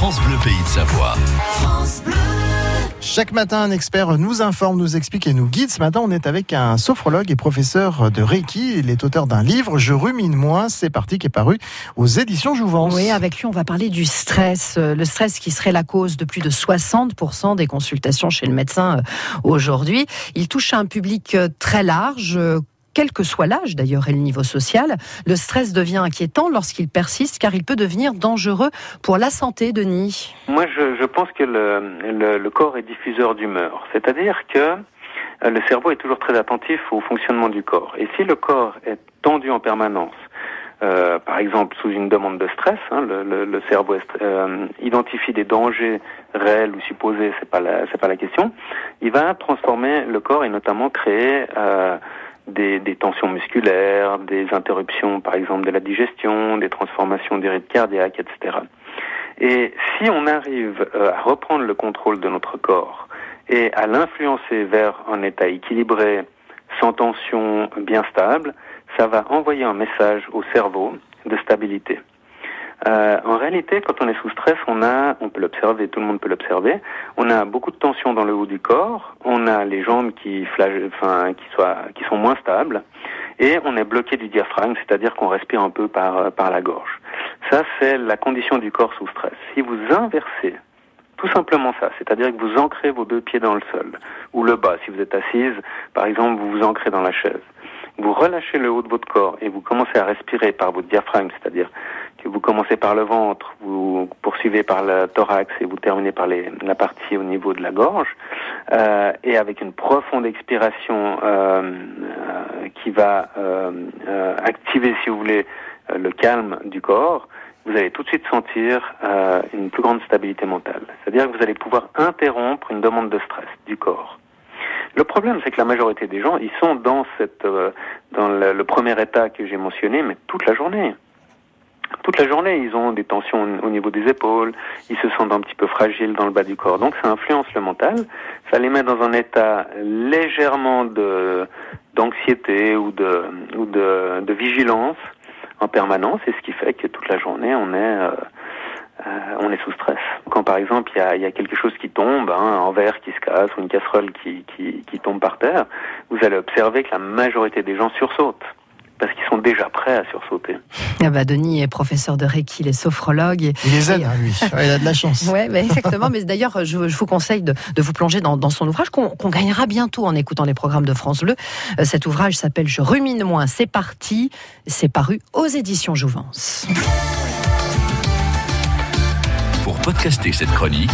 France Bleu Pays de Savoie. Chaque matin, un expert nous informe, nous explique et nous guide. Ce matin, on est avec un sophrologue et professeur de Reiki. Il est auteur d'un livre, Je rumine moins. C'est parti, qui est paru aux éditions Jouvence. Oui, avec lui, on va parler du stress. Euh, Le stress qui serait la cause de plus de 60% des consultations chez le médecin euh, aujourd'hui. Il touche un public euh, très large quel que soit l'âge d'ailleurs et le niveau social, le stress devient inquiétant lorsqu'il persiste car il peut devenir dangereux pour la santé, Denis. Moi, je, pense que le, corps est diffuseur d'humeur, c'est-à-dire que euh, le cerveau est toujours très attentif au fonctionnement du corps. Et si le corps est tendu en permanence, euh, par exemple sous une demande de stress, hein, le, cerveau euh, identifie des dangers réels ou supposés, c'est pas la, pas la question. Il va transformer le corps et notamment créer des, tensions musculaires, des interruptions par exemple de la digestion, des transformations des rythmes cardiaques, etc. Et si on arrive euh, à reprendre le contrôle de notre corps et à l'influencer vers un état équilibré, sans tension, bien stable, ça va envoyer un message au cerveau de stabilité. Euh, en réalité, quand on est sous stress, on a, on peut l'observer, tout le monde peut l'observer, on a beaucoup de tension dans le haut du corps, on a les jambes qui flagellent, enfin, qui soient, qui sont moins stables, et on est bloqué du diaphragme, c'est-à-dire qu'on respire un peu par, par la gorge. Ça, c'est la condition du corps sous stress. Si vous inversez tout simplement ça, c'est-à-dire que vous ancrez vos deux pieds dans le sol, ou le bas, si vous êtes assise, par exemple, vous vous ancrez dans la chaise. Vous relâchez le haut de votre corps et vous commencez à respirer par votre diaphragme, c'est-à-dire que vous commencez par le ventre, vous poursuivez par le thorax et vous terminez par les, la partie au niveau de la gorge, euh, et avec une profonde expiration euh, euh, qui va euh, activer, si vous voulez, le calme du corps, vous allez tout de suite sentir euh, une plus grande stabilité mentale. C'est-à-dire que vous allez pouvoir interrompre une demande de stress du corps. Le problème, c'est que la majorité des gens, ils sont dans cette, euh, dans le, premier état que j'ai mentionné, mais toute la journée. Toute la journée, ils ont des tensions au niveau des épaules, ils se sentent un petit peu fragiles dans le bas du corps. Donc, ça influence le mental. Ça les met dans un état légèrement de d'anxiété ou de ou de, de vigilance en permanence, et ce qui fait que toute la journée, on est, euh, euh, on est sous stress. Quand par exemple, il y a, y a, quelque chose qui tombe, hein, un verre qui se casse ou une casserole qui, qui, qui tombe par terre, vous allez observer que la majorité des gens sursautent parce qu'ils sont déjà prêts à sursauter. Ah bah Denis est professeur de Reiki, il est sophrologue. Et, il les aide, hein, lui. il a de la chance. ouais, mais exactement. mais d'ailleurs, je, je, vous conseille de, de vous plonger dans, dans son ouvrage qu'on qu gagnera bientôt en écoutant les programmes de France Bleu. Euh, cet ouvrage s'appelle Je rumine moins. C'est parti. C'est paru aux éditions Jouvence. Pour podcaster cette chronique,